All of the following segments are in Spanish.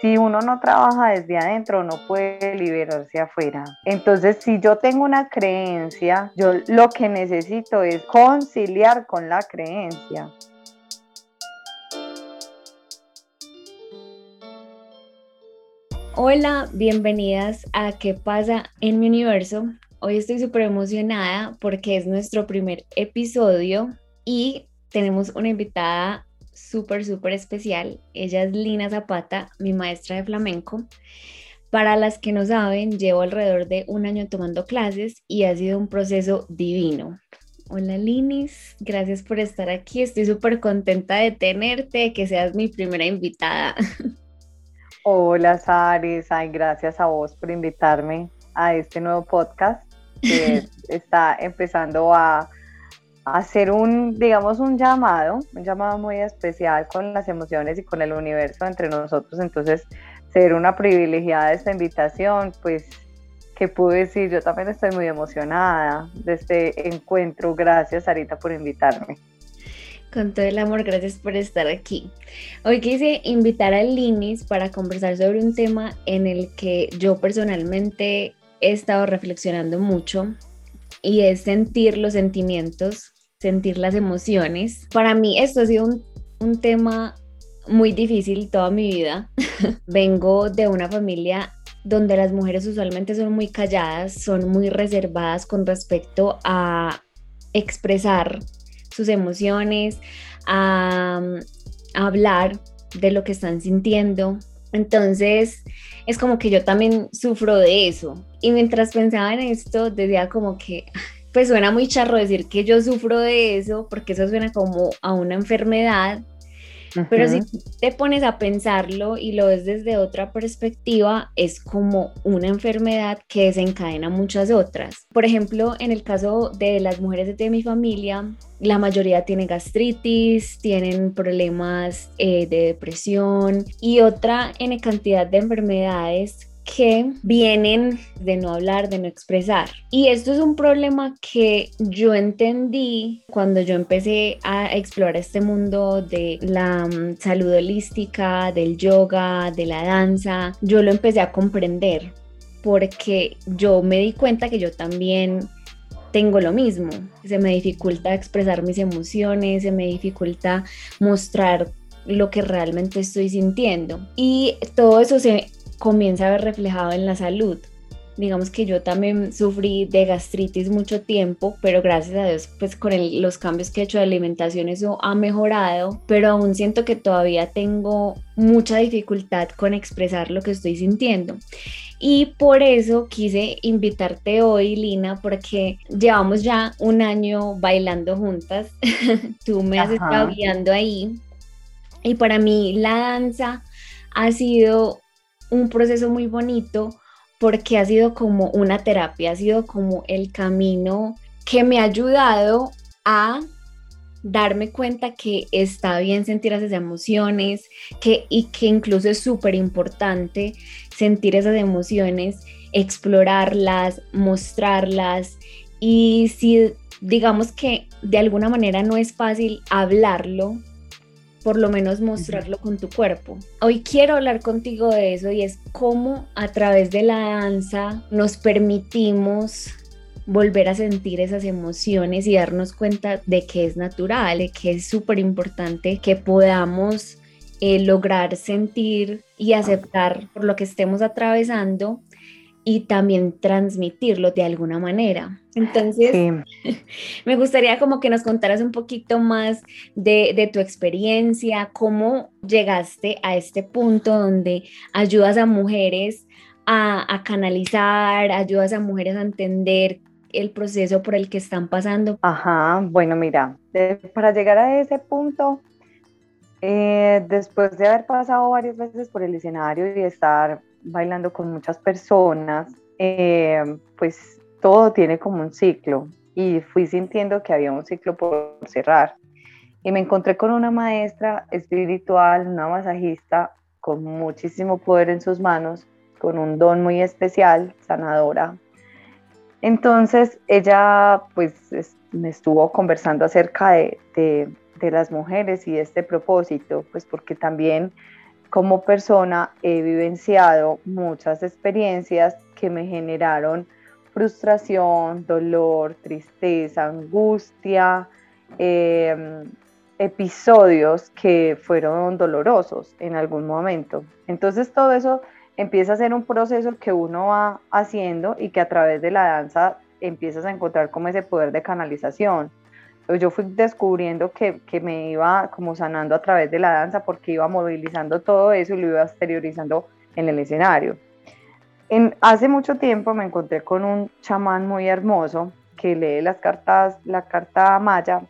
si uno no trabaja desde adentro, no puede liberarse afuera. Entonces, si yo tengo una creencia, yo lo que necesito es conciliar con la creencia. Hola, bienvenidas a ¿Qué pasa en mi universo? Hoy estoy súper emocionada porque es nuestro primer episodio y tenemos una invitada súper, súper especial. Ella es Lina Zapata, mi maestra de flamenco. Para las que no saben, llevo alrededor de un año tomando clases y ha sido un proceso divino. Hola Linis, gracias por estar aquí. Estoy súper contenta de tenerte, que seas mi primera invitada. Hola Saris, ay, gracias a vos por invitarme a este nuevo podcast que está empezando a hacer un, digamos, un llamado, un llamado muy especial con las emociones y con el universo entre nosotros. Entonces, ser una privilegiada esta invitación, pues, ¿qué puedo decir? Yo también estoy muy emocionada de este encuentro. Gracias, Sarita, por invitarme. Con todo el amor, gracias por estar aquí. Hoy quise invitar a Linis para conversar sobre un tema en el que yo personalmente he estado reflexionando mucho y es sentir los sentimientos, sentir las emociones. Para mí esto ha sido un, un tema muy difícil toda mi vida. Vengo de una familia donde las mujeres usualmente son muy calladas, son muy reservadas con respecto a expresar sus emociones, a, a hablar de lo que están sintiendo. Entonces, es como que yo también sufro de eso. Y mientras pensaba en esto, decía como que, pues suena muy charro decir que yo sufro de eso, porque eso suena como a una enfermedad, pero si te pones a pensarlo y lo ves desde otra perspectiva, es como una enfermedad que desencadena muchas otras. Por ejemplo, en el caso de las mujeres de mi familia, la mayoría tiene gastritis, tienen problemas eh, de depresión y otra en cantidad de enfermedades que vienen de no hablar, de no expresar. Y esto es un problema que yo entendí cuando yo empecé a explorar este mundo de la mm, salud holística, del yoga, de la danza. Yo lo empecé a comprender porque yo me di cuenta que yo también tengo lo mismo. Se me dificulta expresar mis emociones, se me dificulta mostrar lo que realmente estoy sintiendo. Y todo eso se comienza a ver reflejado en la salud. Digamos que yo también sufrí de gastritis mucho tiempo, pero gracias a Dios, pues con los cambios que he hecho de alimentación eso ha mejorado, pero aún siento que todavía tengo mucha dificultad con expresar lo que estoy sintiendo. Y por eso quise invitarte hoy, Lina, porque llevamos ya un año bailando juntas. Tú me has estado guiando ahí. Y para mí la danza ha sido un proceso muy bonito porque ha sido como una terapia, ha sido como el camino que me ha ayudado a darme cuenta que está bien sentir esas emociones que, y que incluso es súper importante sentir esas emociones, explorarlas, mostrarlas. Y si digamos que de alguna manera no es fácil hablarlo, por lo menos mostrarlo con tu cuerpo. Hoy quiero hablar contigo de eso y es cómo a través de la danza nos permitimos volver a sentir esas emociones y darnos cuenta de que es natural, de que es súper importante que podamos eh, lograr sentir y aceptar por lo que estemos atravesando y también transmitirlo de alguna manera. Entonces, me gustaría como que nos contaras un poquito más de, tu experiencia, cómo llegaste a este punto donde ayudas a mujeres a, canalizar, ayudas a mujeres a entender el proceso por el que están pasando. Ajá, bueno, mira, para llegar a ese punto, eh, después de haber pasado varias veces por el escenario y estar bailando con muchas personas, eh, pues todo tiene como un ciclo y fui sintiendo que había un ciclo por cerrar. Y me encontré con una maestra espiritual, una masajista con muchísimo poder en sus manos, con un don muy especial, sanadora. Entonces ella pues me estuvo conversando acerca de, de, de las mujeres y de este propósito, pues porque también como persona he vivenciado muchas experiencias que me generaron frustración, dolor, tristeza, angustia, em, episodios que fueron dolorosos en algún momento. Entonces todo eso empieza a ser un proceso que uno va haciendo y que a través de la danza empiezas a encontrar como ese poder de canalización. Yo fui descubriendo que, que, me iba como sanando a través de la danza porque iba movilizando todo eso y lo iba exteriorizando en el escenario. En, hace mucho tiempo me encontré con un chamán muy hermoso que lee las cartas, la carta maya,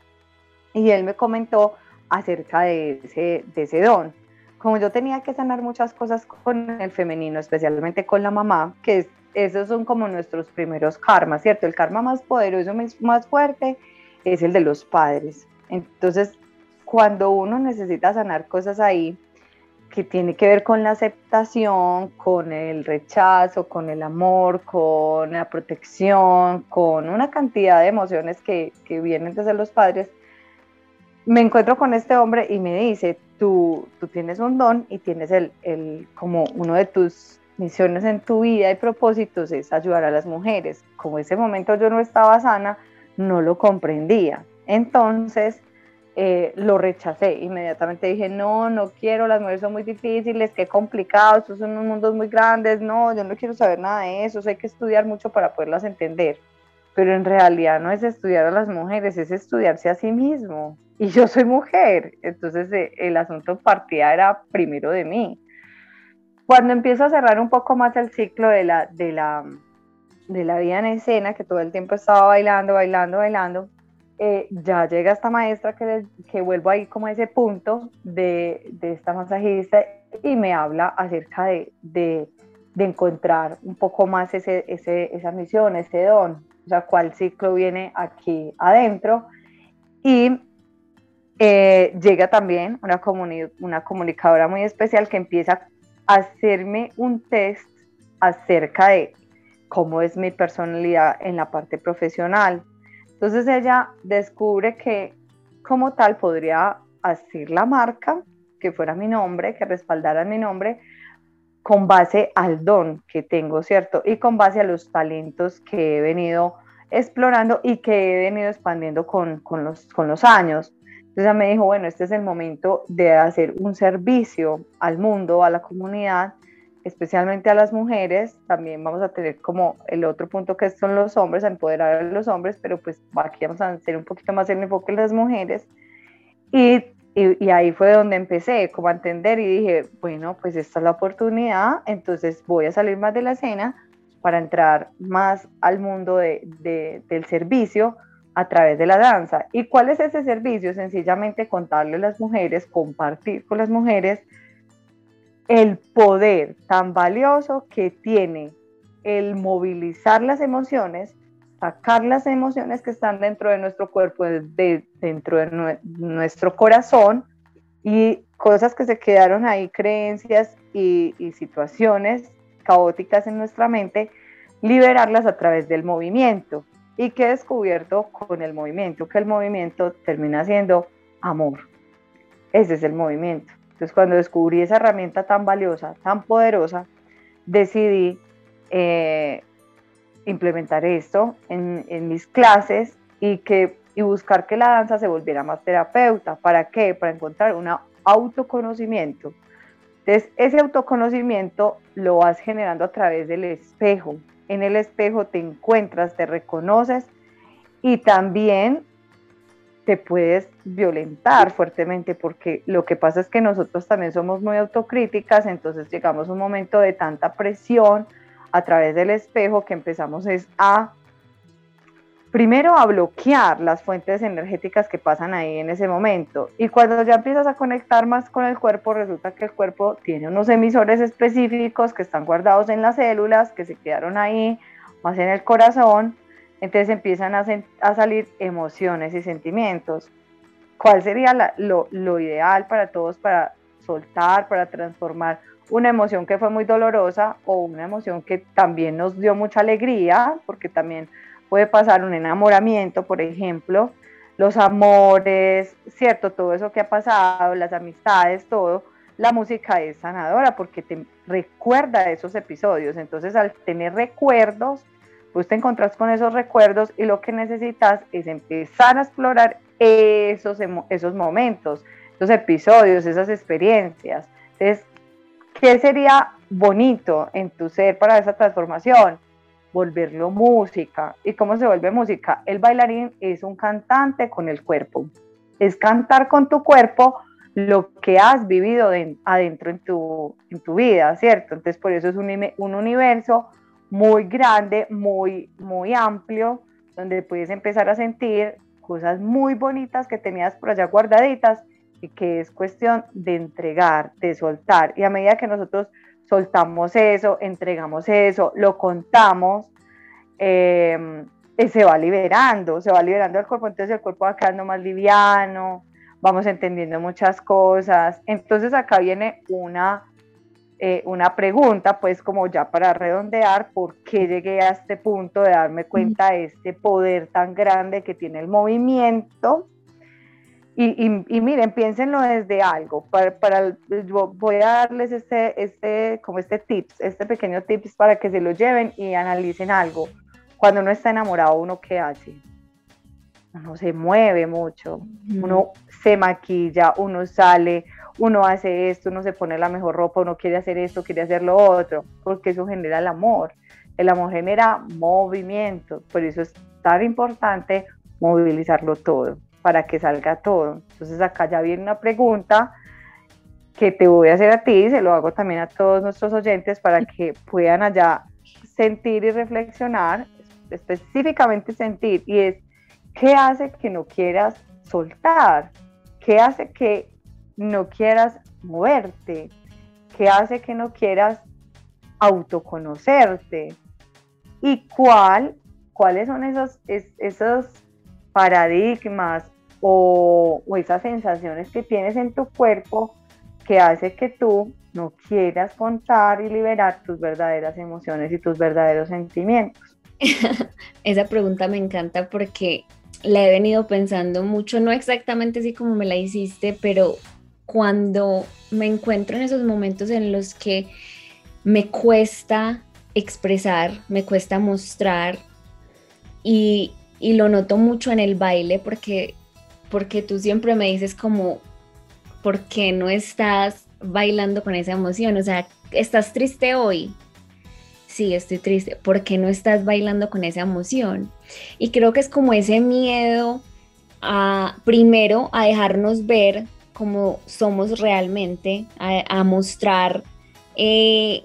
y él me comentó acerca de ese, de ese don. Como yo tenía que sanar muchas cosas con el femenino, especialmente con la mamá, que esos son como nuestros primeros karmas, ¿cierto? El karma más poderoso, más fuerte, es el de los padres. Entonces, cuando uno necesita sanar cosas ahí, que tiene que ver con la aceptación, con el rechazo, con el amor, con la protección, con una cantidad de emociones que, que vienen desde los padres, me encuentro con este hombre y me dice, tú, tú tienes un don y tienes el, el, como uno de tus misiones en tu vida y propósitos es ayudar a las mujeres. Como ese momento yo no estaba sana, no lo comprendía. Entonces, eh, lo rechacé. Inmediatamente dije, no, no quiero, las mujeres son muy difíciles, qué complicado, estos son unos mundos muy grandes, no, yo no quiero saber nada de eso, hay que estudiar mucho para poderlas entender. Pero en realidad no es estudiar a las mujeres, es estudiarse a sí mismo. Y yo soy mujer, entonces eh, el asunto partía era primero de mí. Cuando empiezo a cerrar un poco más el ciclo de la, de la, de la vida en escena, que todo el tiempo estaba bailando, bailando, bailando, eh, ya llega esta maestra que, que vuelvo ahí como a ese punto de, de esta masajista y me habla acerca de, de, de encontrar un poco más ese, ese, esa misión, ese don, o sea, cuál ciclo viene aquí adentro. Y eh, llega también una, una comunicadora muy especial que empieza a hacerme un test acerca de cómo es mi personalidad en la parte profesional, entonces ella descubre que como tal podría hacer la marca, que fuera mi nombre, que respaldara mi nombre, con base al don que tengo, ¿cierto? Y con base a los talentos que he venido explorando y que he venido expandiendo con, con, los, con los años. Entonces ella me dijo, bueno, este es el momento de hacer un servicio al mundo, a la comunidad, especialmente a las mujeres, también vamos a tener como el otro punto que son los hombres, a empoderar a los hombres, pero pues aquí vamos a hacer un poquito más el enfoque en las mujeres. Y, y, ahí fue donde empecé como a entender y dije, bueno, pues esta es la oportunidad, entonces voy a salir más de la escena para entrar más al mundo de, de, del servicio a través de la danza. ¿Y cuál es ese servicio? Sencillamente contarle a las mujeres, compartir con las mujeres el poder tan valioso que tiene el movilizar las emociones, sacar las emociones que están dentro de nuestro cuerpo, de, dentro de nuestro corazón y cosas que se quedaron ahí, creencias y, y situaciones caóticas en nuestra mente, liberarlas a través del movimiento. ¿Y que he descubierto con el movimiento? Que el movimiento termina siendo amor. Ese es el movimiento. Entonces, cuando descubrí esa herramienta tan valiosa, tan poderosa, decidí eh, implementar esto en, mis clases y, que, y buscar que la danza se volviera más terapeuta. ¿Para qué? Para encontrar un autoconocimiento. Entonces, ese autoconocimiento lo vas generando a través del espejo. En el espejo te encuentras, te reconoces y también te puedes violentar fuertemente porque lo que pasa es que nosotros también somos muy autocríticas, entonces llegamos a un momento de tanta presión a través del espejo que empezamos es a primero a bloquear las fuentes energéticas que pasan ahí en ese momento. Y cuando ya empiezas a conectar más con el cuerpo, resulta que el cuerpo tiene unos emisores específicos que están guardados en las células, que se quedaron ahí, más en el corazón, entonces empiezan a, salir emociones y sentimientos. ¿Cuál sería lo, ideal para todos para soltar, para transformar una emoción que fue muy dolorosa o una emoción que también nos dio mucha alegría, porque también puede pasar un enamoramiento, por ejemplo, los amores, cierto, todo eso que ha pasado, las amistades, todo, la música es sanadora porque te recuerda esos episodios. Entonces, al tener recuerdos, pues te encontrás con esos recuerdos y lo que necesitas es empezar a explorar esos, esos momentos, esos episodios, esas experiencias. Entonces, ¿qué sería bonito en tu ser para esa transformación? Volverlo música. ¿Y cómo se vuelve música? El bailarín es un cantante con el cuerpo. Es cantar con tu cuerpo lo que has vivido adentro en tu, en tu vida, ¿cierto? Entonces por eso es un, un universo muy grande, muy, muy amplio, donde puedes empezar a sentir cosas muy bonitas que tenías por allá guardaditas y que es cuestión de entregar, de soltar. Y a medida que nosotros soltamos eso, entregamos eso, lo contamos, eh, se va liberando, se va liberando el cuerpo, entonces el cuerpo va quedando más liviano, vamos entendiendo muchas cosas. Entonces acá viene una, eh, una pregunta, pues como ya para redondear, ¿por qué llegué a este punto de darme cuenta de este poder tan grande que tiene el movimiento? Y, y, miren, piénsenlo desde algo. Para, para, voy a darles este, este, como este tips, este pequeño tips para que se lo lleven y analicen algo. Cuando uno está enamorado, ¿uno qué hace? Uno se mueve mucho, uno se maquilla, uno sale, uno hace esto, uno se pone la mejor ropa, uno quiere hacer esto, quiere hacer lo otro, porque eso genera el amor. El amor genera movimiento, por eso es tan importante movilizarlo todo, para que salga todo. Entonces acá ya viene una pregunta que te voy a hacer a ti, se lo hago también a todos nuestros oyentes para que puedan allá sentir y reflexionar, específicamente sentir, y es, ¿qué hace que no quieras soltar? ¿Qué hace que no quieras moverte? ¿Qué hace que no quieras autoconocerte? ¿Y cuál, cuáles son esos, esos paradigmas o, o esas sensaciones que tienes en tu cuerpo que hace que tú no quieras contar y liberar tus verdaderas emociones y tus verdaderos sentimientos? Esa pregunta me encanta porque la he venido pensando mucho, no exactamente así como me la hiciste, pero cuando me encuentro en esos momentos en los que me cuesta expresar, me cuesta mostrar y, lo noto mucho en el baile porque, porque tú siempre me dices como, ¿por qué no estás bailando con esa emoción? O sea, ¿estás triste hoy? sí, estoy triste, ¿por qué no estás bailando con esa emoción? Y creo que es como ese miedo a, primero, a dejarnos ver como somos realmente, a, mostrar eh,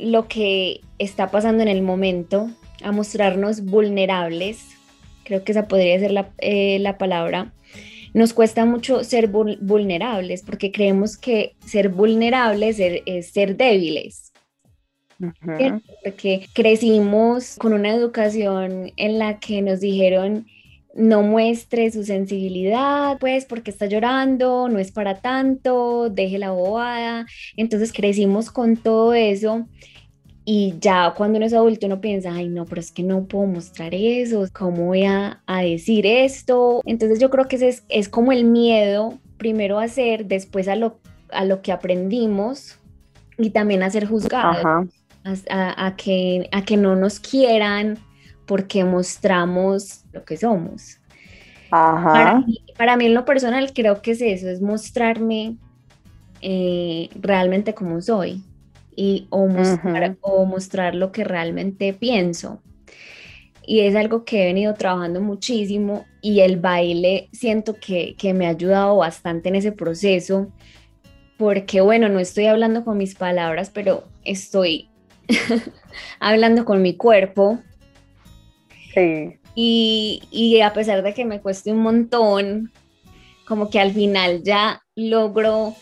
lo que está pasando en el momento, a mostrarnos vulnerables, creo que esa podría ser la, eh, palabra. Nos cuesta mucho ser vulnerables porque creemos que ser vulnerables es ser débiles. Porque crecimos con una educación en la que nos dijeron no muestre su sensibilidad, pues porque está llorando, no es para tanto, deje la bobada. Entonces crecimos con todo eso y ya cuando uno es adulto uno piensa, ay no, pero es que no puedo mostrar eso, ¿cómo voy a, decir esto? Entonces yo creo que ese es, es como el miedo, primero a hacer, después a lo, a lo que aprendimos y también a ser juzgados a, que, a que no nos quieran porque mostramos lo que somos. Para, mí, en lo personal creo que es eso, es mostrarme eh, realmente como soy y, o, mostrar, o mostrar lo que realmente pienso. Y es algo que he venido trabajando muchísimo y el baile siento que, que me ha ayudado bastante en ese proceso porque bueno, no estoy hablando con mis palabras, pero estoy hablando con mi cuerpo. Y, a pesar de que me cueste un montón, como que al final ya logro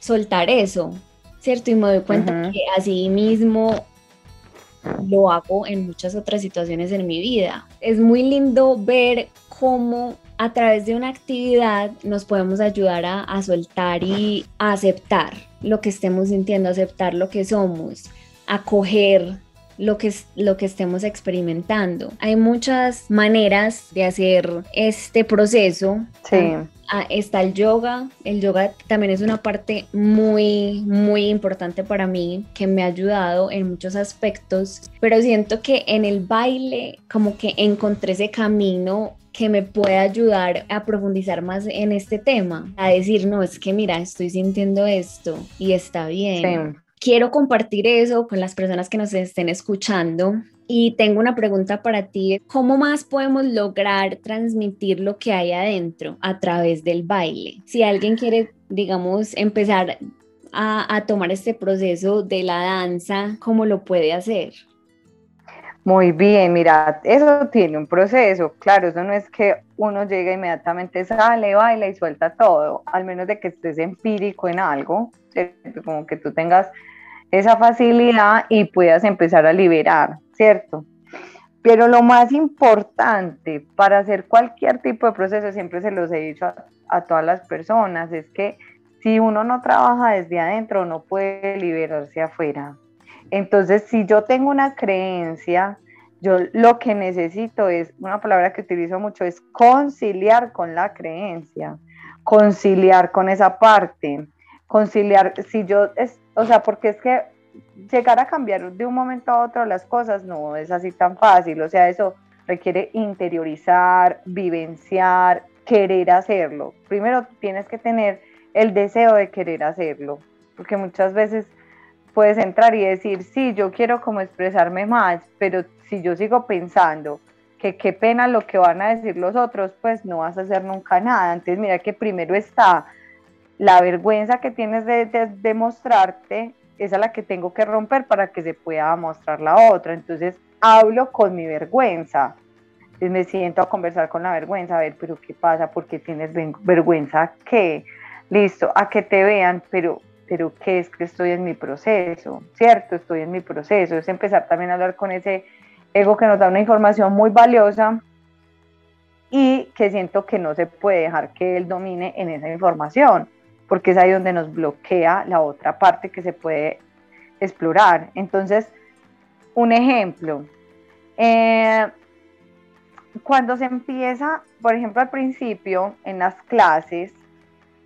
soltar eso, ¿cierto? Y me doy cuenta que así mismo lo hago en muchas otras situaciones en mi vida. Es muy lindo ver cómo a través de una actividad nos podemos ayudar a, a soltar y a aceptar lo que estemos sintiendo, aceptar lo que somos, acoger lo que, lo que estemos experimentando. Hay muchas maneras de hacer este proceso. Sí. Ah, está el yoga. El yoga también es una parte muy, muy importante para mí que me ha ayudado en muchos aspectos, pero siento que en el baile como que encontré ese camino que me puede ayudar a profundizar más en este tema, a decir, no, es que mira, estoy sintiendo esto y está bien. Quiero compartir eso con las personas que nos estén escuchando y tengo una pregunta para ti. ¿Cómo más podemos lograr transmitir lo que hay adentro a través del baile? Si alguien quiere, digamos, empezar a, a tomar este proceso de la danza, ¿cómo lo puede hacer? Muy bien, mira, eso tiene un proceso, claro, eso no es que uno llegue inmediatamente, sale, baila y suelta todo, al menos de que estés empírico en algo, como que tú tengas esa facilidad y puedas empezar a liberar, ¿cierto? Pero lo más importante para hacer cualquier tipo de proceso, siempre se los he dicho a, a todas las personas, es que si uno no trabaja desde adentro, no puede liberarse afuera. Entonces, si yo tengo una creencia, yo lo que necesito es, una palabra que utilizo mucho, es conciliar con la creencia, conciliar con esa parte, conciliar, si yo, es, o sea, porque es que llegar a cambiar de un momento a otro las cosas no es así tan fácil, o sea, eso requiere interiorizar, vivenciar, querer hacerlo. Primero tienes que tener el deseo de querer hacerlo, porque muchas veces puedes entrar y decir, sí, yo quiero como expresarme más, pero si yo sigo pensando que qué pena lo que van a decir los otros, pues no vas a hacer nunca nada. Entonces mira que primero está la vergüenza que tienes de, de, mostrarte, esa es la que tengo que romper para que se pueda mostrar la otra. Entonces hablo con mi vergüenza. Entonces me siento a conversar con la vergüenza, a ver, pero ¿qué pasa? ¿Por qué tienes vergüenza? ¿Qué? Listo, a que te vean, pero, pero ¿qué es que estoy en mi proceso? ¿Cierto? Estoy en mi proceso. Es empezar también a hablar con ese ego que nos da una información muy valiosa y que siento que no se puede dejar que él domine en esa información porque es ahí donde nos bloquea la otra parte que se puede explorar. Entonces, un ejemplo, eh, cuando se empieza, por ejemplo, al principio en las clases,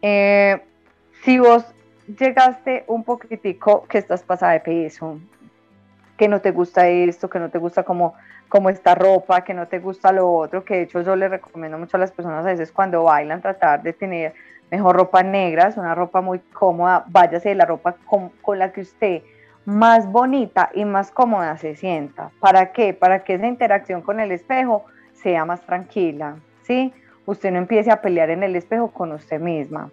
eh, si vos llegaste un poquitico que estás pasada de peso, que no te gusta esto, que no te gusta como, como esta ropa, que no te gusta lo otro, que de hecho yo le recomiendo mucho a las personas a veces cuando bailan tratar de tener mejor ropa negra, es una ropa muy cómoda, váyase de la ropa con, la que usted más bonita y más cómoda se sienta. ¿Para qué? Para que esa interacción con el espejo sea más tranquila, ¿sí? Usted no empiece a pelear en el espejo con usted misma.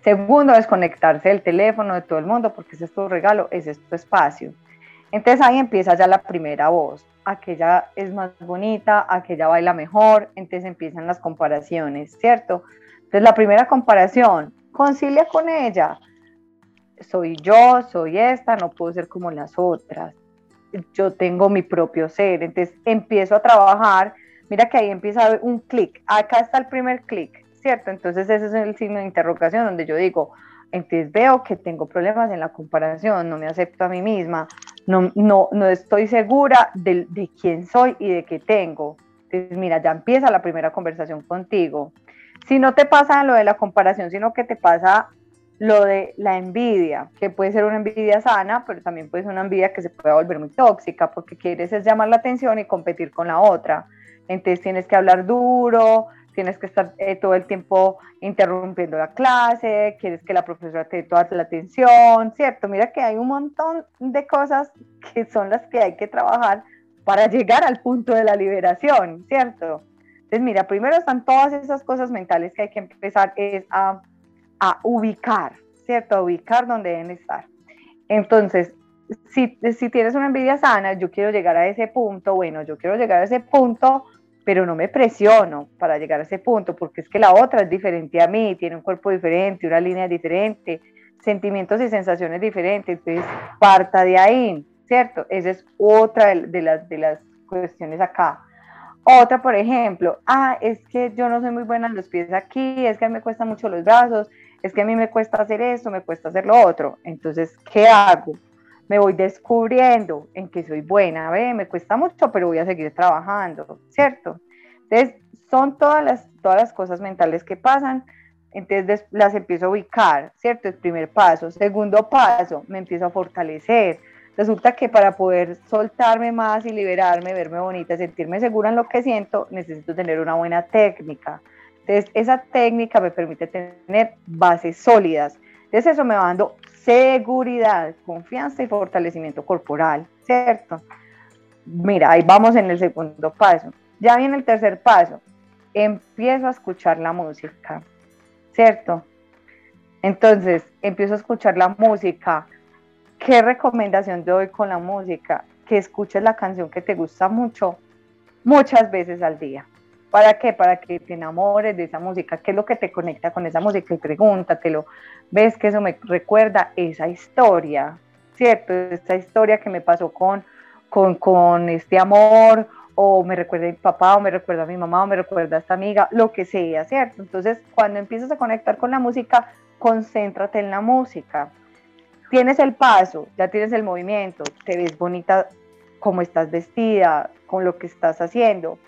Segundo, desconectarse del teléfono de todo el mundo porque ese es tu regalo, ese es tu espacio. Entonces ahí empieza ya la primera voz. Aquella es más bonita, aquella baila mejor, entonces empiezan las comparaciones, ¿cierto? Entonces, la primera comparación, concilia con ella. Soy yo, soy esta, no puedo ser como las otras. Yo tengo mi propio ser. Entonces, empiezo a trabajar. Mira que ahí empieza un clic. Acá está el primer clic, ¿cierto? Entonces, ese es el signo de interrogación donde yo digo, entonces veo que tengo problemas en la comparación, no me acepto a mí misma, no, no, no estoy segura de, de quién soy y de qué tengo. Entonces, mira, ya empieza la primera conversación contigo si no te pasa lo de la comparación, sino que te pasa lo de la envidia, que puede ser una envidia sana, pero también puede ser una envidia que se puede volver muy tóxica, porque quieres es llamar la atención y competir con la otra. Entonces tienes que hablar duro, tienes que estar eh, todo el tiempo interrumpiendo la clase, quieres que la profesora te dé toda la atención, ¿cierto? Mira que hay un montón de cosas que son las que hay que trabajar para llegar al punto de la liberación, ¿cierto? Entonces, mira, primero están todas esas cosas mentales que hay que empezar es a, a ubicar, ¿cierto? A ubicar donde deben estar. Entonces, si, si tienes una envidia sana, yo quiero llegar a ese punto, bueno, yo quiero llegar a ese punto, pero no me presiono para llegar a ese punto, porque es que la otra es diferente a mí, tiene un cuerpo diferente, una línea diferente, sentimientos y sensaciones diferentes, entonces parta de ahí, ¿cierto? Esa es otra de, las, de las cuestiones acá. Otra, por ejemplo, ah, es que yo no soy muy buena en los pies aquí, es que a mí me cuestan mucho los brazos, es que a mí me cuesta hacer esto, me cuesta hacer lo otro. Entonces, ¿qué hago? me voy descubriendo en que soy buena, ve, me cuesta mucho, pero voy a seguir trabajando, ¿cierto? Entonces, son todas las, todas las cosas mentales que pasan, entonces las empiezo a ubicar, ¿cierto? El primer paso. Segundo paso, me empiezo a fortalecer. Resulta que para poder soltarme más y liberarme, verme bonita, sentirme segura en lo que siento, necesito tener una buena técnica. Entonces, esa técnica me permite tener bases sólidas. Entonces, eso me va dando seguridad, confianza y fortalecimiento corporal, ¿cierto? Mira, ahí vamos en el segundo paso. Ya viene el tercer paso. Empiezo a escuchar la música, ¿cierto? Entonces, empiezo a escuchar la música. ¿Qué recomendación te doy con la música? Que escuches la canción que te gusta mucho muchas veces al día. ¿Para qué? Para que te enamores de esa música. ¿Qué es lo que te conecta con esa música? Y pregúntatelo. ¿Ves que eso me recuerda esa historia? ¿Cierto? Esta historia que me pasó con, con, con este amor o me recuerda a mi papá, o me recuerda a mi mamá, o me recuerda a esta amiga, lo que sea, ¿cierto? Entonces, cuando empiezas a conectar con la música, concéntrate en la música. Tienes el paso, ya tienes el movimiento, te ves bonita como estás vestida, con lo que estás haciendo.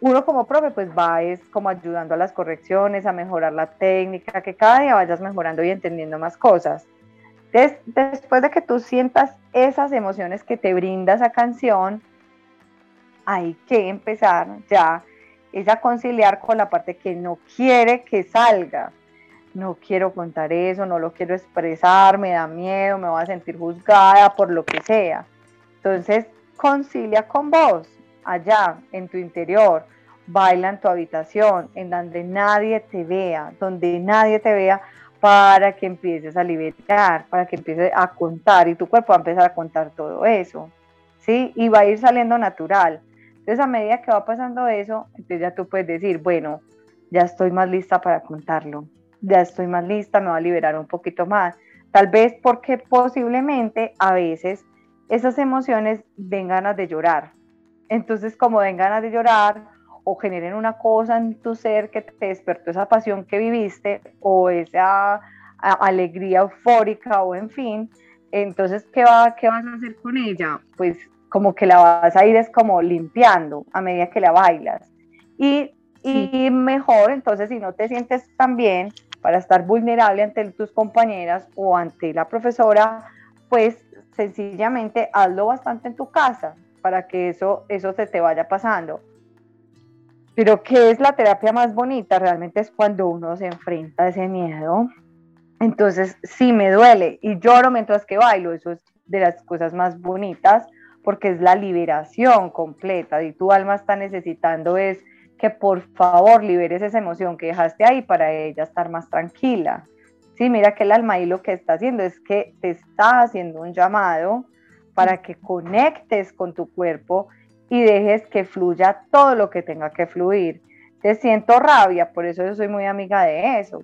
Uno como profe, pues va es como ayudando a las correcciones, a mejorar la técnica, que cada día vayas mejorando y entendiendo más cosas. después de que tú sientas esas emociones que te brinda esa canción, hay que empezar ya es a conciliar con la parte que no quiere que salga. No quiero contar eso, no lo quiero expresar, me da miedo, me voy a sentir juzgada por lo que sea. Entonces, concilia con vos, allá, en tu interior, baila en tu habitación, en donde nadie te vea, donde nadie te vea, para que empieces a liberar, para que empieces a contar y tu cuerpo va a empezar a contar todo eso, ¿sí? Y va a ir saliendo natural. Entonces, a medida que va pasando eso, entonces ya tú puedes decir, bueno, ya estoy más lista para contarlo, ya estoy más lista, me va a liberar un poquito más. Tal vez porque posiblemente a veces esas emociones den ganas de llorar. Entonces, como den ganas de llorar o generen una cosa en tu ser que te despertó esa pasión que viviste o esa alegría eufórica o en fin, entonces, ¿qué, va, ¿qué vas a hacer con ella? Pues como que la vas a ir es como limpiando a medida que la bailas. Y, y mejor, entonces, si no te sientes tan bien para estar vulnerable ante tus compañeras o ante la profesora, pues sencillamente hazlo bastante en tu casa para que eso, eso se te vaya pasando. Pero ¿qué es la terapia más bonita? Realmente es cuando uno se enfrenta a ese miedo. Entonces, si me duele y lloro mientras que bailo, eso es de las cosas más bonitas porque es la liberación completa y tu alma está necesitando es que por favor liberes esa emoción que dejaste ahí para ella estar más tranquila. Sí, mira que el alma ahí lo que está haciendo es que te está haciendo un llamado para que conectes con tu cuerpo y dejes que fluya todo lo que tenga que fluir. Te siento rabia, por eso yo soy muy amiga de eso.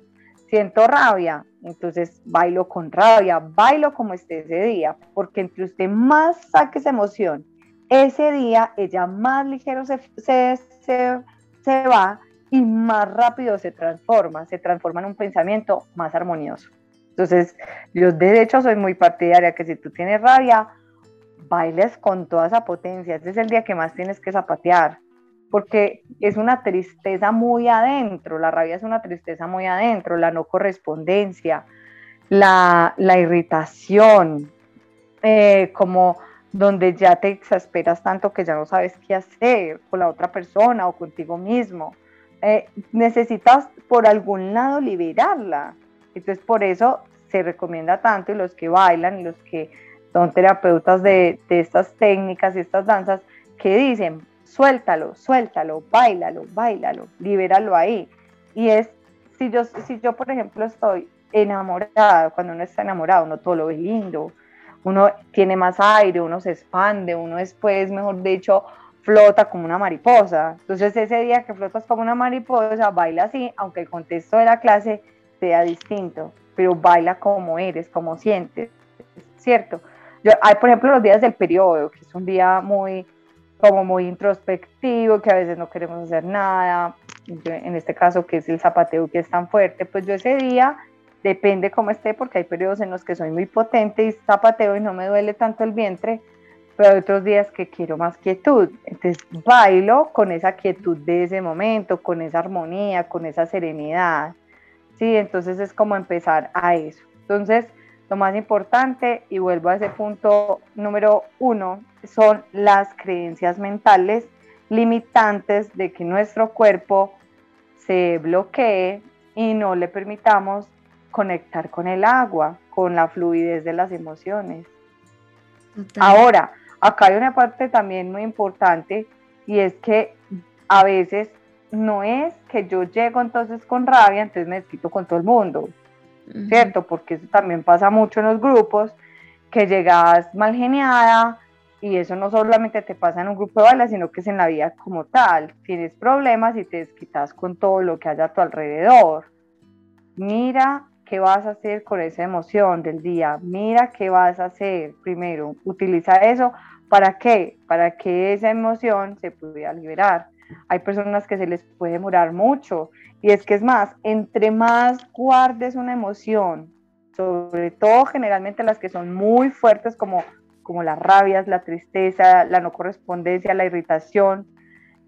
Siento rabia, entonces bailo con rabia, bailo como esté ese día, porque entre usted más saque esa emoción, ese día ella más ligero se, se, se, va y más rápido se transforma, se transforma en un pensamiento más armonioso. Entonces, yo de hecho soy muy partidaria que si tú tienes rabia, bailes con toda esa potencia. Ese es el día que más tienes que zapatear, porque es una tristeza muy adentro, la rabia es una tristeza muy adentro, la no correspondencia, la, irritación, eh, como donde ya te exasperas tanto que ya no sabes qué hacer con la otra persona o contigo mismo. Eh, necesitas por algún lado liberarla. Entonces por eso se recomienda tanto y los que bailan y los que son terapeutas de, de estas técnicas y estas danzas que dicen, suéltalo, suéltalo, bailalo, bailalo, libéralo ahí. Y es, si yo, si yo por ejemplo estoy enamorada, cuando uno está enamorado, uno todo lo ve lindo, uno tiene más aire, uno se expande, uno después, mejor dicho, flota como una mariposa. Entonces ese día que flotas como una mariposa, baila así, aunque el contexto de la clase sea distinto, pero baila como eres, como sientes, ¿cierto? Yo, hay, por ejemplo, los días del periodo, que es un día muy, como muy introspectivo, que a veces no queremos hacer nada, en este caso que es el zapateo que es tan fuerte, pues yo ese día depende cómo esté, porque hay periodos en los que soy muy potente y zapateo y no me duele tanto el vientre, pero hay otros días que quiero más quietud. Entonces bailo con esa quietud de ese momento, con esa armonía, con esa serenidad. Sí, entonces es como empezar a eso. Entonces, lo más importante, y vuelvo a ese punto número uno, son las creencias mentales limitantes de que nuestro cuerpo se bloquee y no le permitamos conectar con el agua, con la fluidez de las emociones. Ahora, acá hay una parte también muy importante y es que a veces no es que yo llego entonces con rabia, entonces me desquito con todo el mundo, ¿cierto? Porque eso también pasa mucho en los grupos, que llegas mal geniada y eso no solamente te pasa en un grupo de baile, sino que es en la vida como tal. Tienes problemas y te desquitas con todo lo que haya a tu alrededor. Mira qué vas a hacer con esa emoción del día. Mira qué vas a hacer primero. Utiliza eso. ¿Para qué? Para que esa emoción se pueda liberar. Hay personas que se les puede demorar mucho. Y es que es más, entre más guardes una emoción, sobre todo generalmente las que son muy fuertes como, como las rabias, la tristeza, la no correspondencia, la irritación,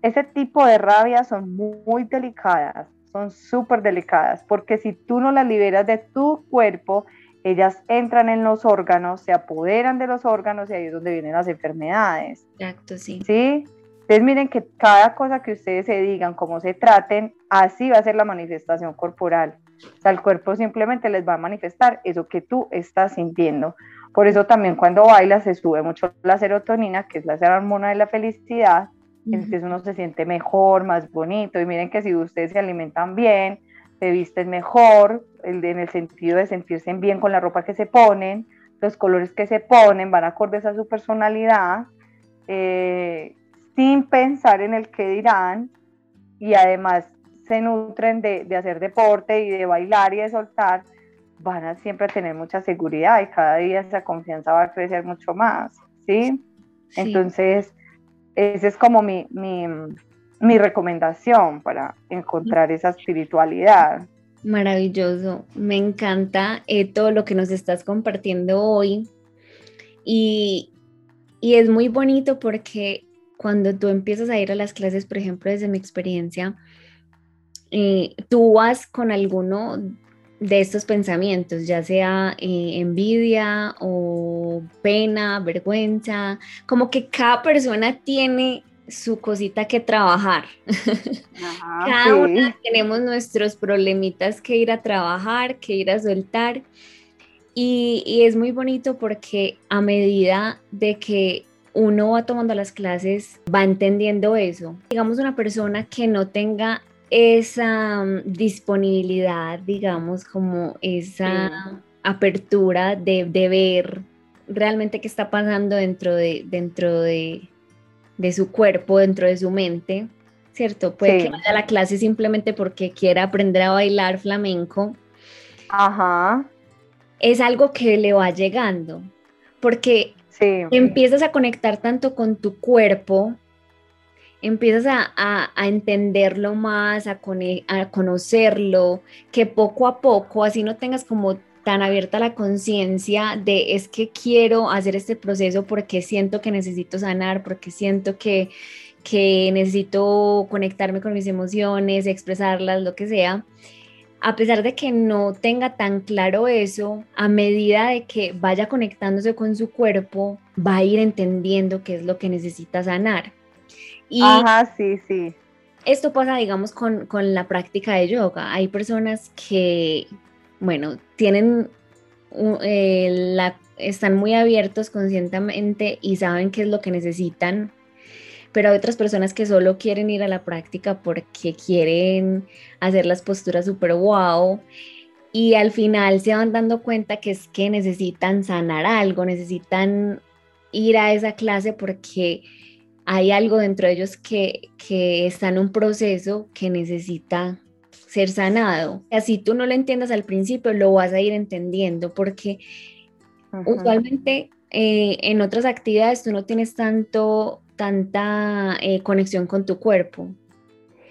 ese tipo de rabias son muy delicadas son súper delicadas, porque si tú no las liberas de tu cuerpo, ellas entran en los órganos, se apoderan de los órganos y ahí es donde vienen las enfermedades. Exacto, sí. ¿Sí? Entonces miren que cada cosa que ustedes se digan, cómo se traten, así va a ser la manifestación corporal. O sea, el cuerpo simplemente les va a manifestar eso que tú estás sintiendo. Por eso también cuando bailas se sube mucho la serotonina, que es la hormona de la felicidad, entonces uno se siente mejor, más bonito. Y miren que si ustedes se alimentan bien, se visten mejor, en el sentido de sentirse bien con la ropa que se ponen, los colores que se ponen van acordes a su personalidad, eh, sin pensar en el que dirán, y además se nutren de, de, hacer deporte y de bailar y de soltar, van a siempre tener mucha seguridad y cada día esa confianza va a crecer mucho más, ¿sí? sí. Entonces, esa es como mi, recomendación para encontrar esa espiritualidad. Maravilloso, me encanta eh, todo lo que nos estás compartiendo hoy y, es muy bonito porque cuando tú empiezas a ir a las clases, por ejemplo, desde mi experiencia, eh, tú vas con alguno de estos pensamientos, ya sea eh, envidia o pena, vergüenza, como que cada persona tiene su cosita que trabajar. cada una tenemos nuestros problemitas que ir a trabajar, que ir a soltar. Y, y es muy bonito porque a medida de que uno va tomando las clases, va entendiendo eso. Digamos, una persona que no tenga esa mm, disponibilidad, digamos, como esa apertura de, ver realmente qué está pasando dentro de, dentro de, su cuerpo, dentro de su mente, ¿cierto? Puede que vaya a la clase simplemente porque quiera aprender a bailar flamenco. Ajá. Es algo que le va llegando, porque empiezas a conectar tanto con tu cuerpo, empiezas a, entenderlo más, a, a, conocerlo, que poco a poco, así no tengas como tan abierta la conciencia de es que quiero hacer este proceso porque siento que necesito sanar, porque siento que, que necesito conectarme con mis emociones, expresarlas, lo que sea. A pesar de que no tenga tan claro eso, a medida de que vaya conectándose con su cuerpo, va a ir entendiendo qué es lo que necesita sanar. Y Ajá, sí, sí. Esto pasa, digamos, con, la práctica de yoga. Hay personas que, bueno, tienen, eh, la, están muy abiertos conscientemente y saben qué es lo que necesitan, pero hay otras personas que solo quieren ir a la práctica porque quieren hacer las posturas súper wow y al final se van dando cuenta que es que necesitan sanar algo, necesitan ir a esa clase porque hay algo dentro de ellos que, está en un proceso que necesita ser sanado. Así tú no lo entiendas al principio, lo vas a ir entendiendo porque usualmente eh, en otras actividades tú no tienes tanto, tanta eh, conexión con tu cuerpo.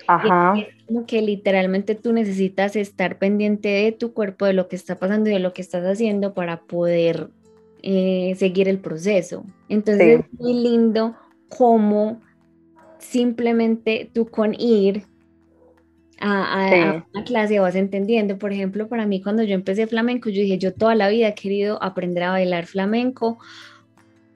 Ajá. Es como que literalmente tú necesitas estar pendiente de tu cuerpo, de lo que está pasando y de lo que estás haciendo para poder eh, seguir el proceso. Entonces es muy lindo cómo simplemente tú con ir a, una clase vas entendiendo. Por ejemplo, para mí cuando yo empecé flamenco, yo dije, yo toda la vida he querido aprender a bailar flamenco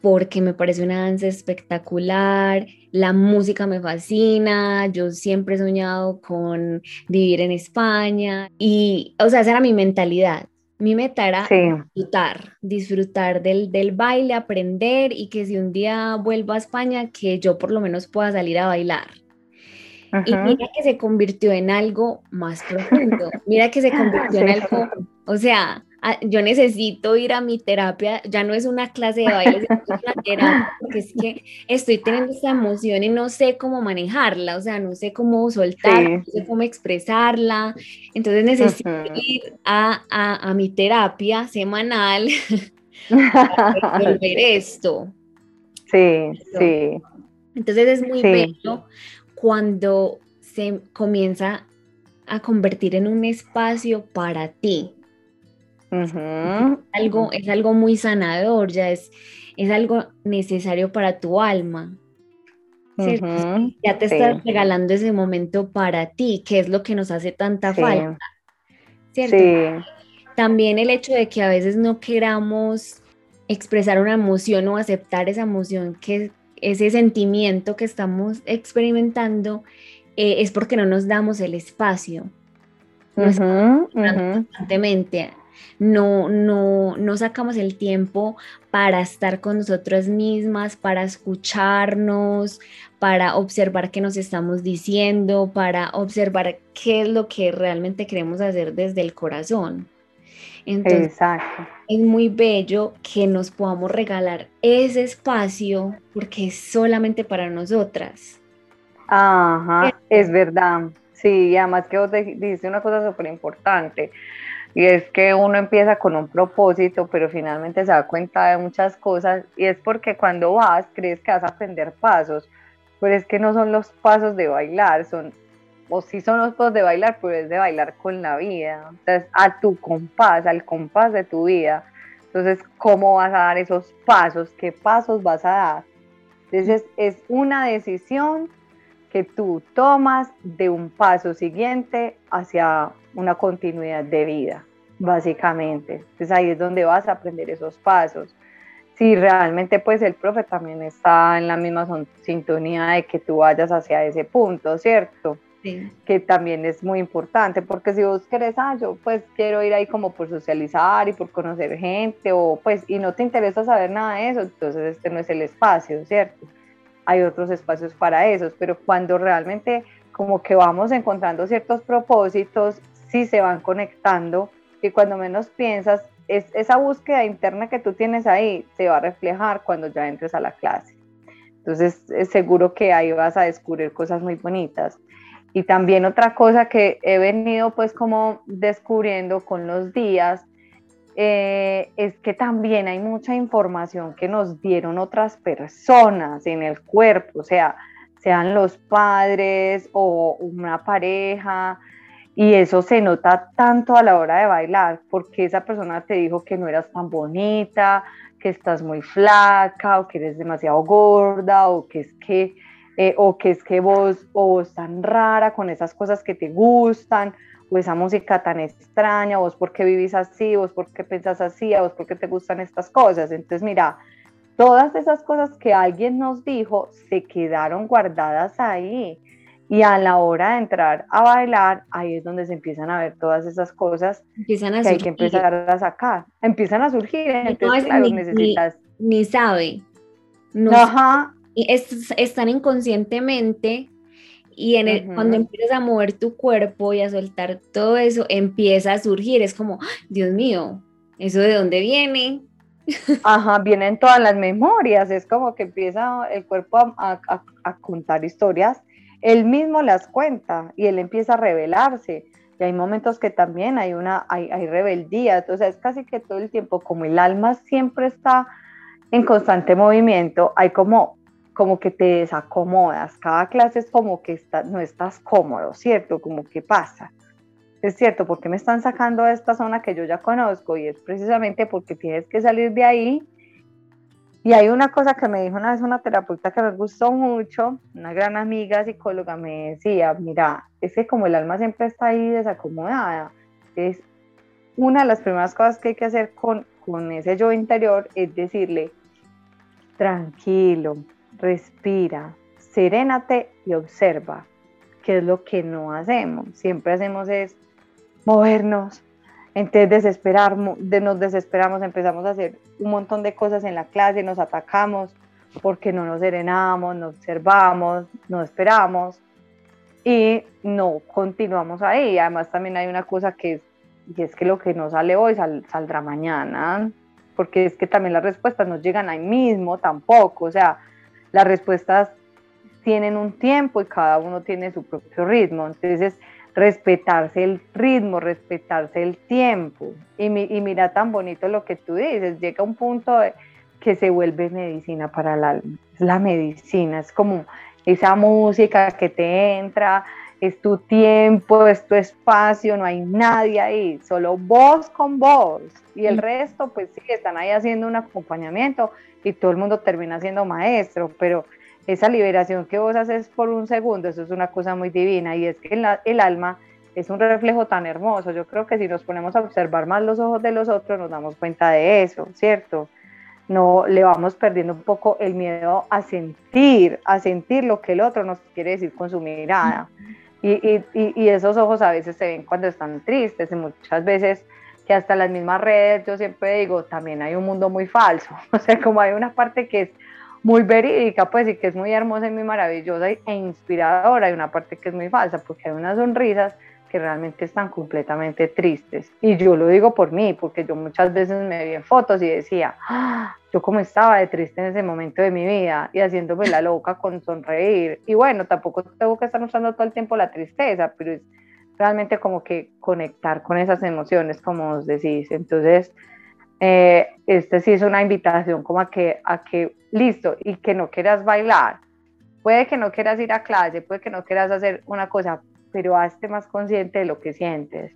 porque me parece una danza espectacular, la música me fascina, yo siempre he soñado con vivir en España y, o sea, esa era mi mentalidad. Mi meta era disfrutar, disfrutar del, del, baile, aprender y que si un día vuelvo a España, que yo por lo menos pueda salir a bailar. Y mira que se convirtió en algo más profundo, mira que se convirtió en algo, o sea, yo necesito ir a mi terapia, ya no es una clase de baile, es una terapia, porque es que estoy teniendo esta emoción y no sé cómo manejarla, o sea, no sé cómo soltar, no sé cómo expresarla, entonces necesito ir a, a, a, mi terapia semanal para resolver esto. Sí, sí. Entonces es muy bello cuando se comienza a convertir en un espacio para ti, algo, es algo muy sanador, ya es, es algo necesario para tu alma. Ya te estás regalando ese momento para ti, que es lo que nos hace tanta falta. ¿Cierto? También el hecho de que a veces no queramos expresar una emoción o aceptar esa emoción, que ese sentimiento que estamos experimentando, eh, es porque no nos damos el espacio. constantemente no, no, no sacamos el tiempo para estar con nosotras mismas, para escucharnos, para observar qué nos estamos diciendo, para observar qué es lo que realmente queremos hacer desde el corazón. Entonces, es muy bello que nos podamos regalar ese espacio porque es solamente para nosotras. Ajá, es verdad. Sí, además que vos dijiste una cosa súper importante. Y es que uno empieza con un propósito, pero finalmente se da cuenta de muchas cosas. Y es porque cuando vas, crees que vas a aprender pasos, pero es que no son los pasos de bailar, son, o sí son los pasos de bailar, pero es de bailar con la vida. Entonces, a tu compás, al compás de tu vida. Entonces, ¿cómo vas a dar esos pasos? ¿Qué pasos vas a dar? Entonces, es una decisión que tú tomas de un paso siguiente hacia una continuidad de vida, básicamente. Entonces ahí es donde vas a aprender esos pasos. Si realmente pues el profe también está en la misma sintonía de que tú vayas hacia ese punto, ¿cierto? Sí. Que también es muy importante, porque si vos querés, ah, yo pues quiero ir ahí como por socializar y por conocer gente, o pues, y no te interesa saber nada de eso, entonces este no es el espacio, ¿cierto? Hay otros espacios para esos, pero cuando realmente como que vamos encontrando ciertos propósitos sí se van conectando y cuando menos piensas, es, esa búsqueda interna que tú tienes ahí se va a reflejar cuando ya entres a la clase. Entonces, es seguro que ahí vas a descubrir cosas muy bonitas. Y también otra cosa que he venido pues como descubriendo con los días eh, es que también hay mucha información que nos dieron otras personas en el cuerpo, o sea, sean los padres o una pareja, y eso se nota tanto a la hora de bailar, porque esa persona te dijo que no eras tan bonita, que estás muy flaca, o que eres demasiado gorda, o que es que, eh, o que es que vos, o vos tan rara con esas cosas que te gustan, o esa música tan extraña, vos por qué vivís así, vos por qué pensás así, a vos por qué te gustan estas cosas. Entonces, mira, todas esas cosas que alguien nos dijo se quedaron guardadas ahí y a la hora de entrar a bailar, ahí es donde se empiezan a ver todas esas cosas empiezan a que hay que empezar a sacar. Empiezan a surgir, entonces claro, ni, necesitas... Ni, sabe. No Ajá. Y están inconscientemente y en el, cuando empiezas a mover tu cuerpo y a soltar todo eso, empieza a surgir. Es como, Dios mío, ¿eso de dónde viene? Ajá, vienen todas las memorias. Es como que empieza el cuerpo a, a, a contar historias él mismo las cuenta y él empieza a rebelarse. Y hay momentos que también hay una hay, rebeldía, entonces es casi que todo el tiempo, como el alma siempre está en constante movimiento, hay como, como que te desacomodas. Cada clase es como que está, no estás cómodo, ¿cierto? Como que pasa. Es cierto, porque me están sacando de esta zona que yo ya conozco? Y es precisamente porque tienes que salir de ahí. Y hay una cosa que me dijo una vez una terapeuta que me gustó mucho, una gran amiga psicóloga me decía, mira, es que como el alma siempre está ahí desacomodada, es una de las primeras cosas que hay que hacer con, con ese yo interior es decirle, tranquilo, respira, serénate y observa, qué es lo que no hacemos. Siempre hacemos es movernos, entonces desesperar, nos desesperamos, empezamos a hacer un montón de cosas en la clase, nos atacamos porque no nos serenamos, no observamos, no esperamos y no continuamos ahí. Además también hay una cosa que es, y es que lo que no sale hoy saldrá mañana, porque es que también las respuestas no llegan ahí mismo tampoco, o sea, las respuestas tienen un tiempo y cada uno tiene su propio ritmo, entonces respetarse el ritmo, respetarse el tiempo. Y, y mira tan bonito lo que tú dices, llega un punto que se vuelve medicina para el alma. Es la medicina, es como esa música que te entra, es tu tiempo, es tu espacio, no hay nadie ahí, solo vos con vos. Y el resto, pues sí, están ahí haciendo un acompañamiento y todo el mundo termina siendo maestro, pero esa liberación que vos haces por un segundo, eso es una cosa muy divina y es que el alma es un reflejo tan hermoso. Yo creo que si nos ponemos a observar más los ojos de los otros, nos damos cuenta de eso, ¿cierto? No le vamos perdiendo un poco el miedo a sentir, a sentir lo que el otro nos quiere decir con su mirada. Y, y, y esos ojos a veces se ven cuando están tristes y muchas veces que hasta las mismas redes, yo siempre digo, también hay un mundo muy falso. O sea, como hay una parte que es muy verídica, pues, y que es muy hermosa y muy maravillosa e inspiradora, hay una parte que es muy falsa, porque hay unas sonrisas que realmente están completamente tristes. Y yo lo digo por mí, porque yo muchas veces me vi en fotos y decía, ah, yo como estaba de triste en ese momento de mi vida y haciéndome la loca con sonreír. Y bueno, tampoco tengo que estar mostrando todo el tiempo la tristeza, pero es realmente como que conectar con esas emociones, como os decís. Entonces, eh, este sí es una invitación como a que, a que, listo, y que no quieras bailar. Puede que no quieras ir a clase, puede que no quieras hacer una cosa, pero hazte más consciente de lo que sientes.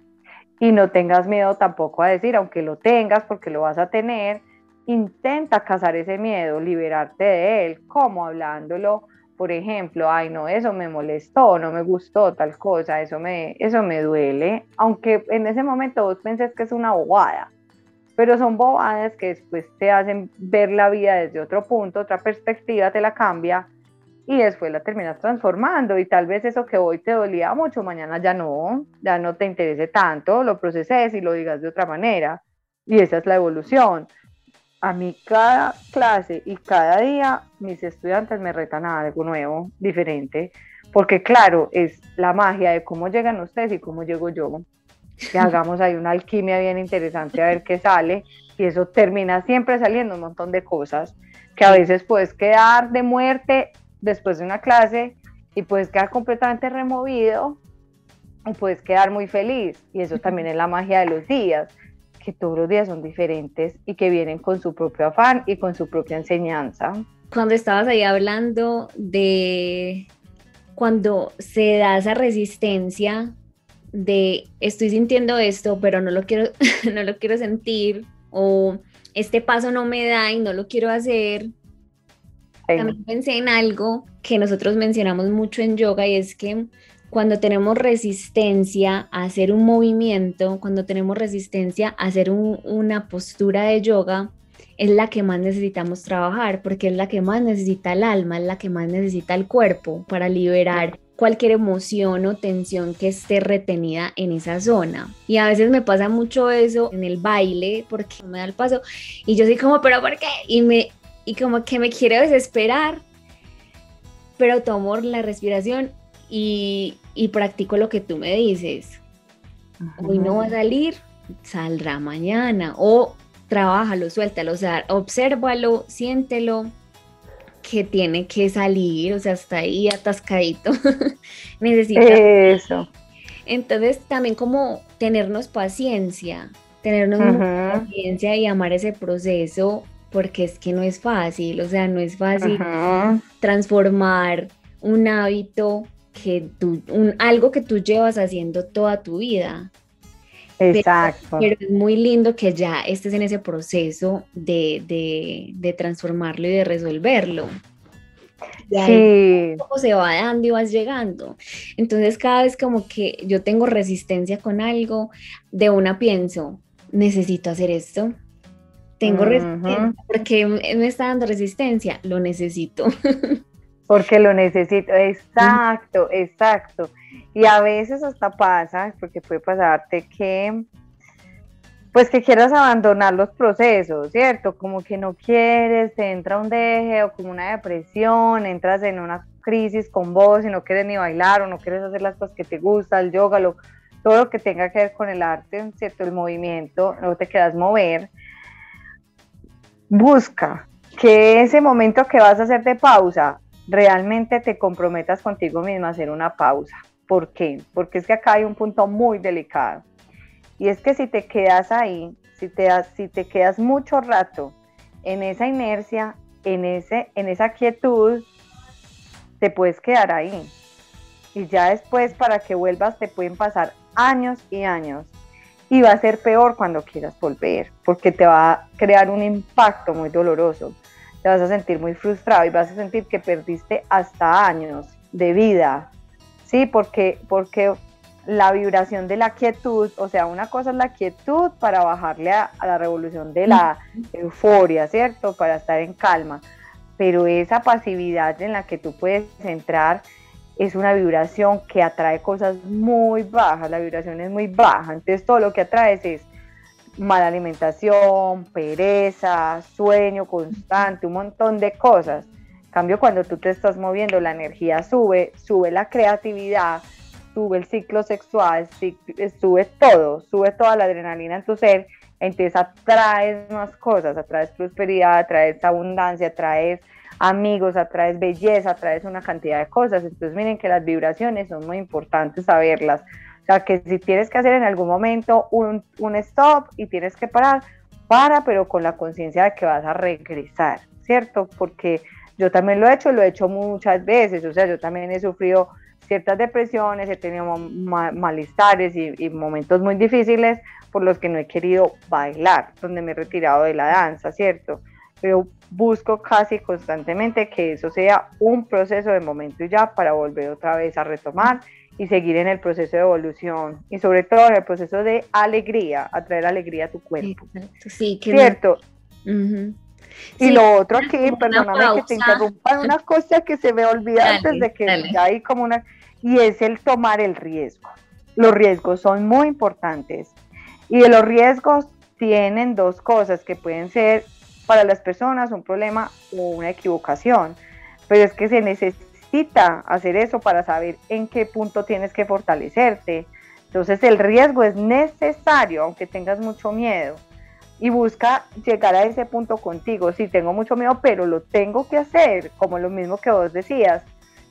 Y no tengas miedo tampoco a decir, aunque lo tengas, porque lo vas a tener, intenta cazar ese miedo, liberarte de él, como hablándolo, por ejemplo, ay no, eso me molestó, no me gustó tal cosa, eso me, eso me duele, aunque en ese momento vos penses que es una bobada, pero son bobadas que después te hacen ver la vida desde otro punto, otra perspectiva, te la cambia y después la terminas transformando. Y tal vez eso que hoy te dolía mucho, mañana ya no, ya no te interese tanto, lo proceses y lo digas de otra manera. Y esa es la evolución. A mí cada clase y cada día mis estudiantes me retan a algo nuevo, diferente, porque claro, es la magia de cómo llegan ustedes y cómo llego yo que hagamos ahí una alquimia bien interesante a ver qué sale y eso termina siempre saliendo un montón de cosas que a veces puedes quedar de muerte después de una clase y puedes quedar completamente removido y puedes quedar muy feliz y eso también es la magia de los días que todos los días son diferentes y que vienen con su propio afán y con su propia enseñanza. Cuando estabas ahí hablando de cuando se da esa resistencia de estoy sintiendo esto, pero no lo quiero, no lo quiero sentir, o este paso no me da y no lo quiero hacer. También pensé en algo que nosotros mencionamos mucho en yoga y es que cuando tenemos resistencia a hacer un movimiento, cuando tenemos resistencia a hacer una postura de yoga, es la que más necesitamos trabajar, porque es la que más necesita el alma, es la que más necesita el cuerpo para liberar cualquier emoción o tensión que esté retenida en esa zona. Y a veces me pasa mucho eso en el baile porque me da el paso y yo soy como, pero ¿por qué? Y, me, y como que me quiero desesperar, pero tomo la respiración y, y practico lo que tú me dices. Hoy no va a salir, saldrá mañana o trabájalo, suéltalo, o sea, obsérvalo, siéntelo que tiene que salir, o sea, está ahí atascadito. Necesita. Eso. Entonces, también como tenernos paciencia, tenernos paciencia y amar ese proceso, porque es que no es fácil, o sea, no es fácil transformar un hábito que tú, un, algo que tú llevas haciendo toda tu vida. Exacto. Pero, es muy lindo que ya estés en ese proceso de, de, transformarlo y de resolverlo. sí. se va dando y vas llegando. Entonces cada vez como que yo tengo resistencia con algo, de una pienso, necesito hacer esto. Tengo resistencia. porque me está dando resistencia? Lo necesito. Porque lo necesito, exacto, exacto. Y a veces hasta pasa, porque puede pasarte que, pues que quieras abandonar los procesos, ¿cierto? Como que no quieres, te entra un deje o como una depresión, entras en una crisis con vos y no quieres ni bailar o no quieres hacer las cosas que te gusta, el yoga, lo, todo lo que tenga que ver con el arte, ¿cierto? El movimiento, no te quedas mover. Busca que ese momento que vas a hacer de pausa realmente te comprometas contigo misma a hacer una pausa. ¿Por qué? Porque es que acá hay un punto muy delicado. Y es que si te quedas ahí, si te, si te quedas mucho rato en esa inercia, en, ese, en esa quietud, te puedes quedar ahí. Y ya después para que vuelvas te pueden pasar años y años. Y va a ser peor cuando quieras volver, porque te va a crear un impacto muy doloroso te vas a sentir muy frustrado y vas a sentir que perdiste hasta años de vida, ¿sí? Porque, porque la vibración de la quietud, o sea, una cosa es la quietud para bajarle a, la revolución de la euforia, ¿cierto? Para estar en calma, pero esa pasividad en la que tú puedes entrar es una vibración que atrae cosas muy bajas, la vibración es muy baja, entonces todo lo que atraes es mala alimentación, pereza, sueño constante, un montón de cosas. En cambio, cuando tú te estás moviendo, la energía sube, sube la creatividad, sube el ciclo sexual, sube todo, sube toda la adrenalina en tu ser, entonces atraes más cosas, atraes prosperidad, atraes abundancia, atraes amigos, atraes belleza, atraes una cantidad de cosas. Entonces miren que las vibraciones son muy importantes saberlas o sea, que si tienes que hacer en algún momento un, un stop y tienes que parar, para, pero con la conciencia de que vas a regresar, ¿cierto? Porque yo también lo he hecho, lo he hecho muchas veces, o sea, yo también he sufrido ciertas depresiones, he tenido malestares y, y, momentos muy difíciles por los que no he querido bailar, donde me he retirado de la danza, ¿cierto? Pero busco casi constantemente que eso sea un proceso de momento y ya para volver otra vez a retomar y seguir en el proceso de evolución y sobre todo en el proceso de alegría, atraer alegría a tu cuerpo. Sí, ¿Cierto? Y lo otro aquí, perdóname que te interrumpa, una cosa que se me olvida antes de que ya hay como una, y es el tomar el riesgo. Los riesgos son muy importantes y de los riesgos tienen dos cosas que pueden ser para las personas un problema o una equivocación, pero es que se necesita hacer eso para saber en qué punto tienes que fortalecerte. Entonces el riesgo es necesario, aunque tengas mucho miedo. Y busca llegar a ese punto contigo. Si tengo mucho miedo, pero lo tengo que hacer, como lo mismo que vos decías.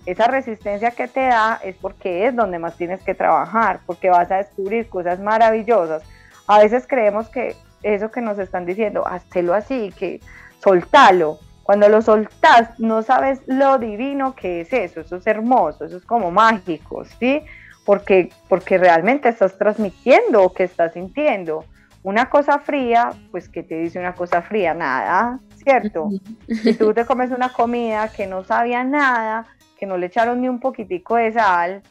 Esa resistencia que te da es porque es donde más tienes que trabajar, porque vas a descubrir cosas maravillosas. A veces creemos que eso que nos están diciendo, hazlo así, que soltalo, cuando lo soltás, no sabes lo divino que es eso, eso es hermoso, eso es como mágico, ¿sí? Porque, porque realmente estás transmitiendo o que estás sintiendo. Una cosa fría, pues que te dice una cosa fría, nada, ¿cierto? Si tú te comes una comida que no sabía nada, que no le echaron ni un poquitico de sal,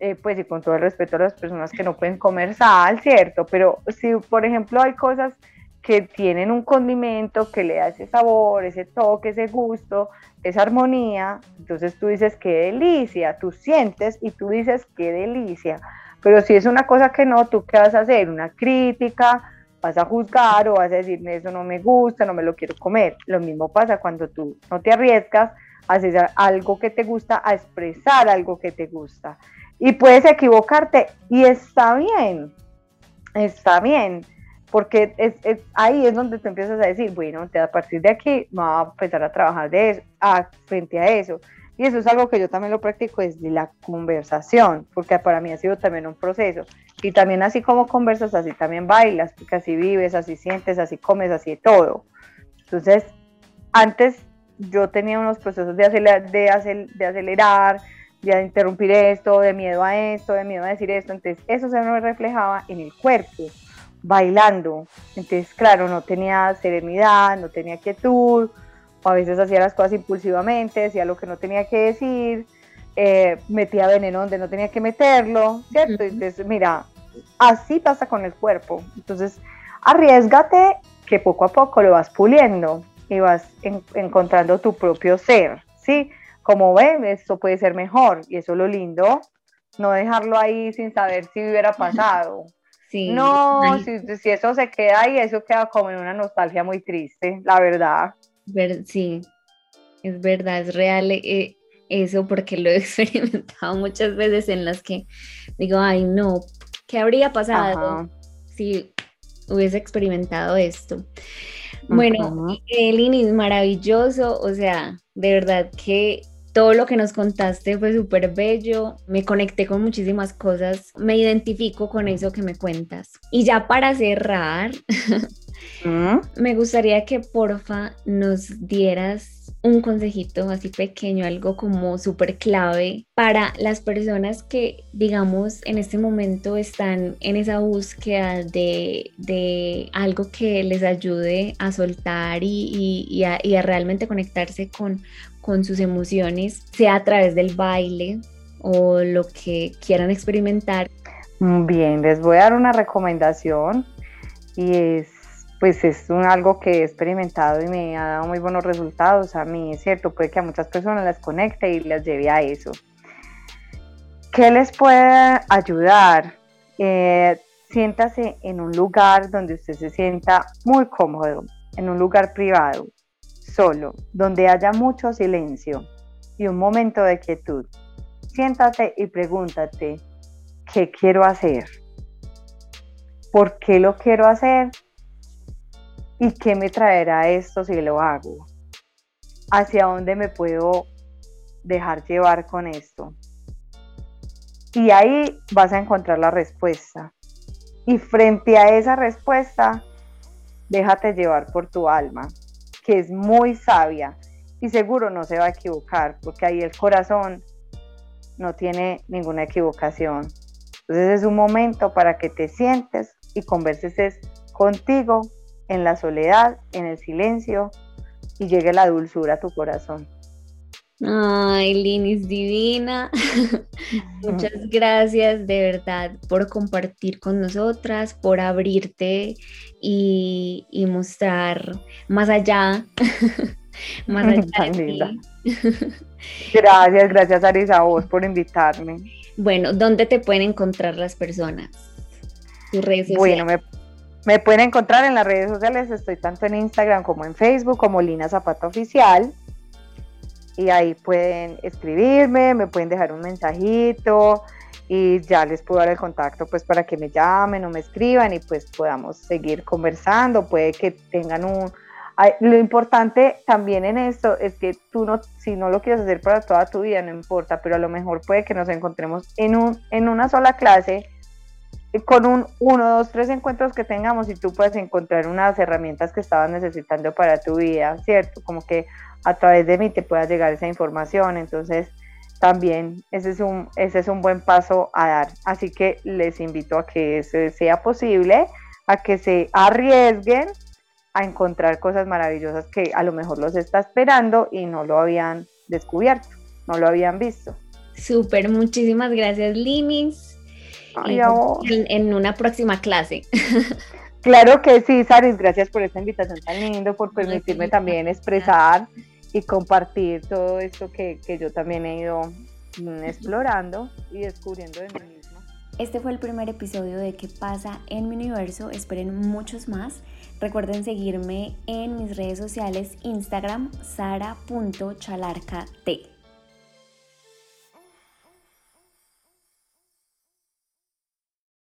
eh, pues y con todo el respeto a las personas que no pueden comer sal, ¿cierto? Pero si, por ejemplo, hay cosas que tienen un condimento que le da ese sabor, ese toque, ese gusto, esa armonía. Entonces tú dices, qué delicia, tú sientes y tú dices, qué delicia. Pero si es una cosa que no, ¿tú qué vas a hacer? Una crítica, vas a juzgar o vas a decir, eso no me gusta, no me lo quiero comer. Lo mismo pasa cuando tú no te arriesgas a hacer algo que te gusta, a expresar algo que te gusta. Y puedes equivocarte y está bien, está bien porque es, ahí es donde te empiezas a decir, bueno, a partir de aquí vamos a empezar a trabajar de eso, frente a eso. Y eso es algo que yo también lo practico desde la conversación, porque para mí ha sido también un proceso. Y también así como conversas, así también bailas, porque así vives, así sientes, así comes, así todo. Entonces, antes yo tenía unos procesos de acelerar, de, de acelerar, de interrumpir esto, de miedo a esto, de miedo a decir esto. Entonces, eso se me reflejaba en el cuerpo, bailando. Entonces, claro, no tenía serenidad, no tenía quietud, o a veces hacía las cosas impulsivamente, decía lo que no tenía que decir, eh, metía veneno donde no tenía que meterlo, ¿cierto? Entonces, mira, así pasa con el cuerpo. Entonces, arriesgate que poco a poco lo vas puliendo y vas encontrando tu propio ser, ¿sí? Como ven, esto puede ser mejor y eso es lo lindo, no dejarlo ahí sin saber si hubiera pasado. Sí. No, si, si, eso se queda ahí, eso queda como en una nostalgia muy triste, la verdad. sí, es verdad, es real eh, eso porque lo he experimentado muchas veces en las que digo, ay no, ¿qué habría pasado si hubiese experimentado esto? Bueno, Elini, maravilloso, o sea, de verdad que todo lo que nos contaste fue súper bello, me conecté con muchísimas cosas, me identifico con eso que me cuentas. Y ya para cerrar, ¿Mm? me gustaría que porfa nos dieras un consejito así pequeño, algo como súper clave para las personas que, digamos, en este momento están en esa búsqueda de, algo que les ayude a soltar y, a, realmente conectarse con, con sus emociones, sea a través del baile o lo que quieran experimentar. Bien, les voy a dar una recomendación y es pues es algo que he experimentado y me ha dado muy buenos resultados. A mí es cierto, puede que a muchas personas las conecte y las lleve a eso. ¿Qué les puede ayudar? Eh, siéntase en un lugar donde usted se sienta muy cómodo, en un lugar privado, solo, donde haya mucho silencio y un momento de quietud. Siéntate y pregúntate, ¿qué quiero hacer? ¿Por qué lo quiero hacer? ¿Y qué me traerá esto si lo hago? ¿Hacia dónde me puedo dejar llevar con esto? Y ahí vas a encontrar la respuesta. Y frente a esa respuesta, déjate llevar por tu alma, que es muy sabia y seguro no se va a equivocar, porque ahí el corazón no tiene ninguna equivocación. Entonces es un momento para que te sientes y converses contigo en la soledad, en el silencio y llegue la dulzura a tu corazón. Ay, Linis divina. Muchas gracias de verdad por compartir con nosotras, por abrirte y, mostrar más allá. más allá Gracias, gracias Arisa a vos por invitarme. Bueno, ¿dónde te pueden encontrar las personas? Tus redes sociales. Bueno, me me pueden encontrar en las redes sociales, estoy tanto en Instagram como en Facebook, como Lina Zapata Oficial. Y ahí pueden escribirme, me pueden dejar un mensajito y ya les puedo dar el contacto pues para que me llamen o me escriban y pues podamos seguir conversando. Puede que tengan un... Lo importante también en esto es que tú no, si no lo quieres hacer para toda tu vida, no importa, pero a lo mejor puede que nos encontremos en, un, en una sola clase con un uno, dos, tres encuentros que tengamos y tú puedes encontrar unas herramientas que estabas necesitando para tu vida, ¿cierto? Como que a través de mí te pueda llegar esa información. Entonces, también ese es un, ese es un buen paso a dar. Así que les invito a que eso sea posible, a que se arriesguen a encontrar cosas maravillosas que a lo mejor los está esperando y no lo habían descubierto, no lo habían visto. Súper, muchísimas gracias, Linis en, una próxima clase. Claro que sí, Saris, gracias por esta invitación tan linda, por permitirme también expresar y compartir todo esto que, que yo también he ido mm, explorando y descubriendo de mí misma. Este fue el primer episodio de ¿Qué pasa en mi universo? Esperen muchos más. Recuerden seguirme en mis redes sociales, Instagram, sara.chalarcat.